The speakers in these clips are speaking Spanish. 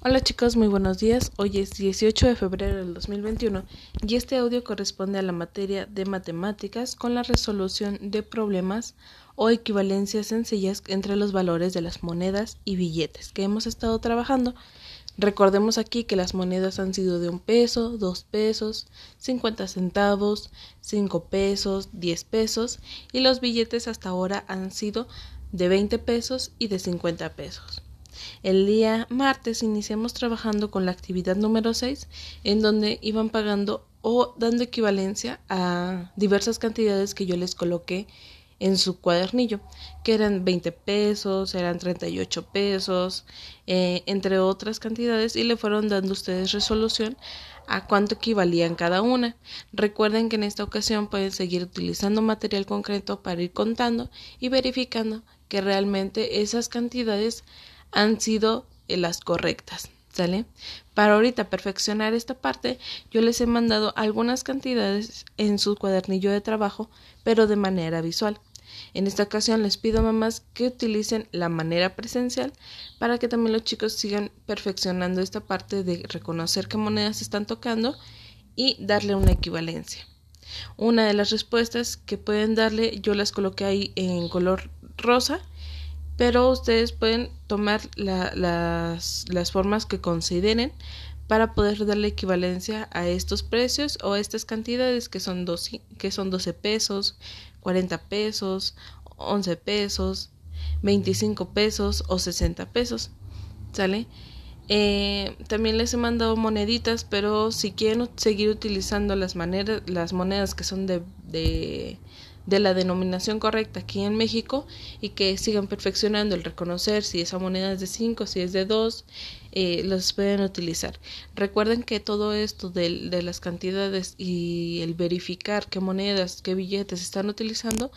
Hola chicos, muy buenos días. Hoy es 18 de febrero del 2021 y este audio corresponde a la materia de matemáticas con la resolución de problemas o equivalencias sencillas entre los valores de las monedas y billetes que hemos estado trabajando. Recordemos aquí que las monedas han sido de un peso, dos pesos, 50 centavos, 5 pesos, 10 pesos y los billetes hasta ahora han sido de 20 pesos y de 50 pesos. El día martes iniciamos trabajando con la actividad número 6, en donde iban pagando o dando equivalencia a diversas cantidades que yo les coloqué en su cuadernillo, que eran 20 pesos, eran 38 pesos, eh, entre otras cantidades, y le fueron dando ustedes resolución a cuánto equivalían cada una. Recuerden que en esta ocasión pueden seguir utilizando material concreto para ir contando y verificando que realmente esas cantidades han sido eh, las correctas. ¿Sale? Para ahorita perfeccionar esta parte, yo les he mandado algunas cantidades en su cuadernillo de trabajo, pero de manera visual. En esta ocasión les pido mamás que utilicen la manera presencial para que también los chicos sigan perfeccionando esta parte de reconocer qué monedas están tocando y darle una equivalencia. Una de las respuestas que pueden darle yo las coloqué ahí en color rosa pero ustedes pueden tomar las, las formas que consideren para poder darle equivalencia a estos precios o a estas cantidades que son, que son 12 pesos, 40 pesos, 11 pesos, 25 pesos o 60 pesos. ¿Sale? Eh, también les he mandado moneditas, pero si quieren seguir utilizando las, maneras, las monedas que son de, de de la denominación correcta aquí en México y que sigan perfeccionando el reconocer si esa moneda es de 5, si es de 2, eh, los pueden utilizar. Recuerden que todo esto de, de las cantidades y el verificar qué monedas, qué billetes están utilizando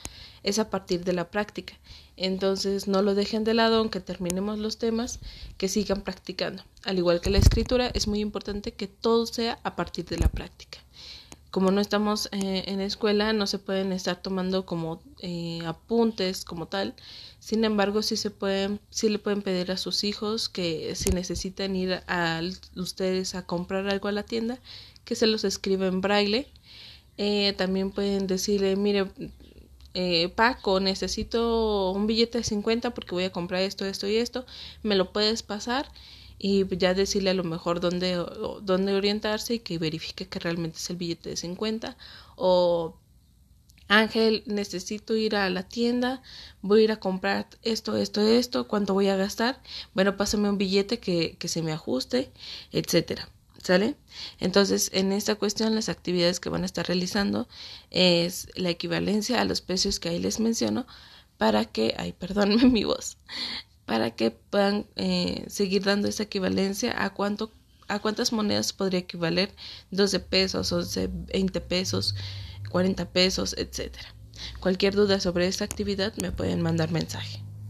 es a partir de la práctica. Entonces no lo dejen de lado aunque terminemos los temas, que sigan practicando. Al igual que la escritura, es muy importante que todo sea a partir de la práctica como no estamos eh, en escuela, no se pueden estar tomando como eh, apuntes como tal. Sin embargo, sí se pueden, sí le pueden pedir a sus hijos que si necesitan ir a, ustedes a comprar algo a la tienda, que se los escriba en braille. Eh, también pueden decirle, mire, Paco, necesito un billete de 50 porque voy a comprar esto, esto y esto, me lo puedes pasar y ya decirle a lo mejor dónde, dónde orientarse y que verifique que realmente es el billete de 50 o Ángel, necesito ir a la tienda, voy a ir a comprar esto, esto, esto, cuánto voy a gastar, bueno, pásame un billete que, que se me ajuste, etcétera. ¿Sale? Entonces, en esta cuestión, las actividades que van a estar realizando es la equivalencia a los precios que ahí les menciono para que, ay, perdónme mi voz, para que puedan eh, seguir dando esa equivalencia a cuánto a cuántas monedas podría equivaler 12 pesos, 11, 20 pesos, 40 pesos, etcétera. Cualquier duda sobre esta actividad me pueden mandar mensaje.